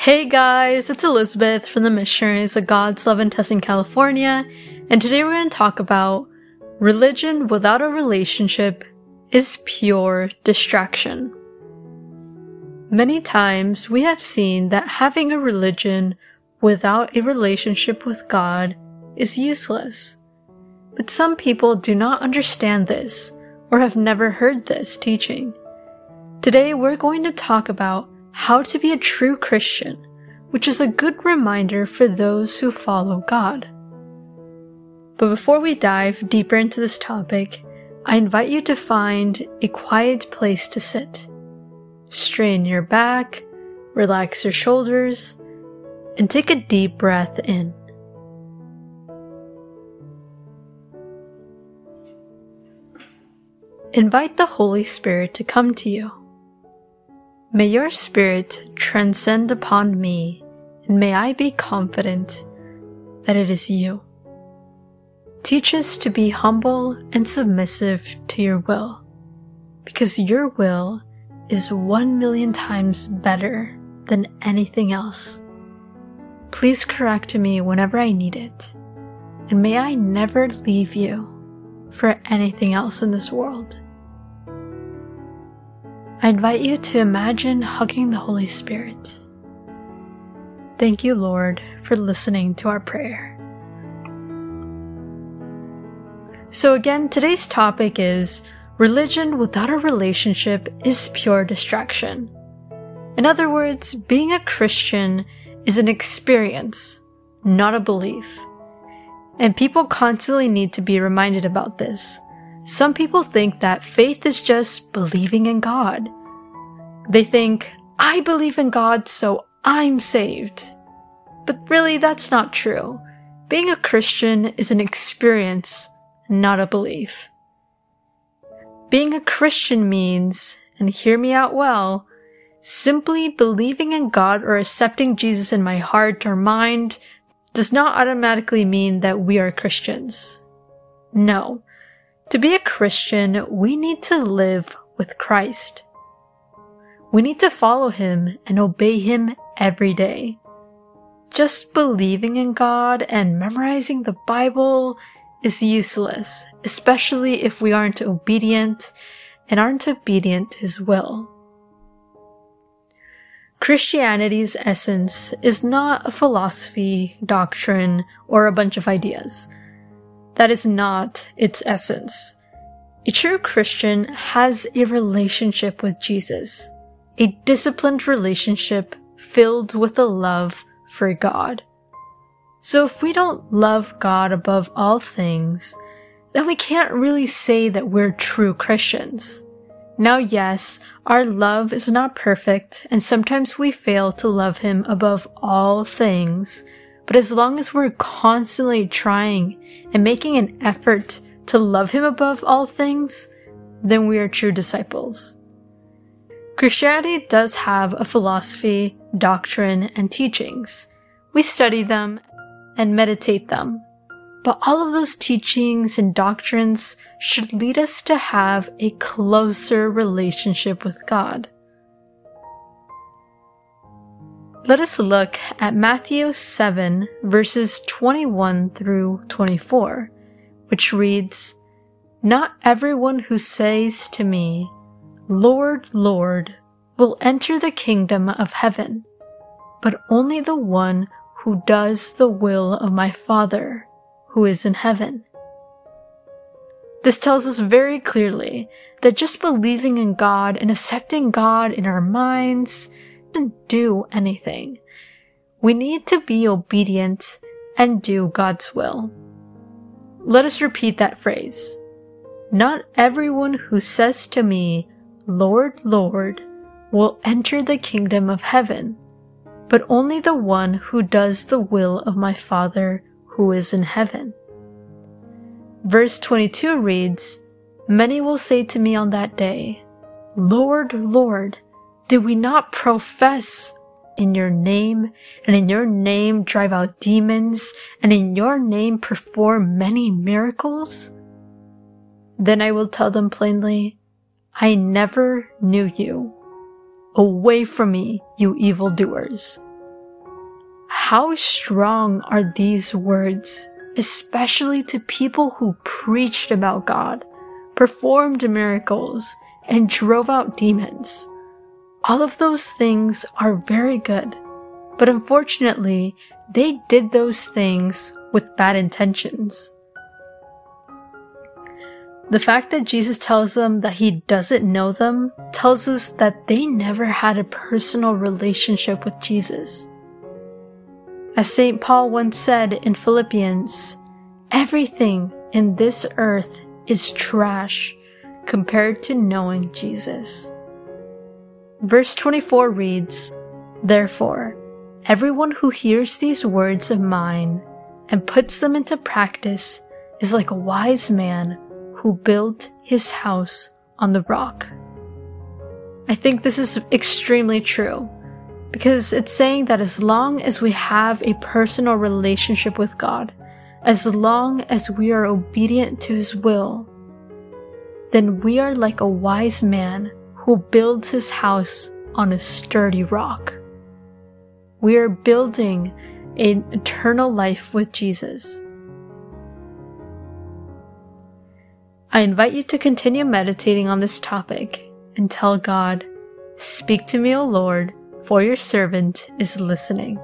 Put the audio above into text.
Hey guys, it's Elizabeth from the Missionaries of God's Love in Tustin, California, and today we're going to talk about religion without a relationship is pure distraction. Many times we have seen that having a religion without a relationship with God is useless. But some people do not understand this or have never heard this teaching. Today we're going to talk about how to be a true Christian, which is a good reminder for those who follow God. But before we dive deeper into this topic, I invite you to find a quiet place to sit. Strain your back, relax your shoulders, and take a deep breath in. Invite the Holy Spirit to come to you. May your spirit transcend upon me, and may I be confident that it is you. Teach us to be humble and submissive to your will, because your will is one million times better than anything else. Please correct me whenever I need it, and may I never leave you for anything else in this world. I invite you to imagine hugging the Holy Spirit. Thank you, Lord, for listening to our prayer. So, again, today's topic is religion without a relationship is pure distraction. In other words, being a Christian is an experience, not a belief. And people constantly need to be reminded about this. Some people think that faith is just believing in God. They think, I believe in God, so I'm saved. But really, that's not true. Being a Christian is an experience, not a belief. Being a Christian means, and hear me out well, simply believing in God or accepting Jesus in my heart or mind does not automatically mean that we are Christians. No. To be a Christian, we need to live with Christ. We need to follow Him and obey Him every day. Just believing in God and memorizing the Bible is useless, especially if we aren't obedient and aren't obedient to His will. Christianity's essence is not a philosophy, doctrine, or a bunch of ideas. That is not its essence. A true Christian has a relationship with Jesus, a disciplined relationship filled with a love for God. So if we don't love God above all things, then we can't really say that we're true Christians. Now, yes, our love is not perfect, and sometimes we fail to love Him above all things, but as long as we're constantly trying and making an effort to love Him above all things, then we are true disciples. Christianity does have a philosophy, doctrine, and teachings. We study them and meditate them. But all of those teachings and doctrines should lead us to have a closer relationship with God. Let us look at Matthew 7 verses 21 through 24, which reads, Not everyone who says to me, Lord, Lord, will enter the kingdom of heaven, but only the one who does the will of my Father who is in heaven. This tells us very clearly that just believing in God and accepting God in our minds doesn't do anything. We need to be obedient and do God's will. Let us repeat that phrase. Not everyone who says to me, Lord, Lord, will enter the kingdom of heaven, but only the one who does the will of my Father who is in heaven. Verse 22 reads, Many will say to me on that day, Lord, Lord, did we not profess in your name, and in your name drive out demons, and in your name perform many miracles? Then I will tell them plainly, I never knew you. Away from me, you evildoers. how strong are these words, especially to people who preached about God, performed miracles, and drove out demons. All of those things are very good, but unfortunately, they did those things with bad intentions. The fact that Jesus tells them that he doesn't know them tells us that they never had a personal relationship with Jesus. As St. Paul once said in Philippians, everything in this earth is trash compared to knowing Jesus. Verse 24 reads, Therefore, everyone who hears these words of mine and puts them into practice is like a wise man who built his house on the rock. I think this is extremely true because it's saying that as long as we have a personal relationship with God, as long as we are obedient to His will, then we are like a wise man who builds his house on a sturdy rock. We are building an eternal life with Jesus. I invite you to continue meditating on this topic and tell God, Speak to me, O Lord, for your servant is listening.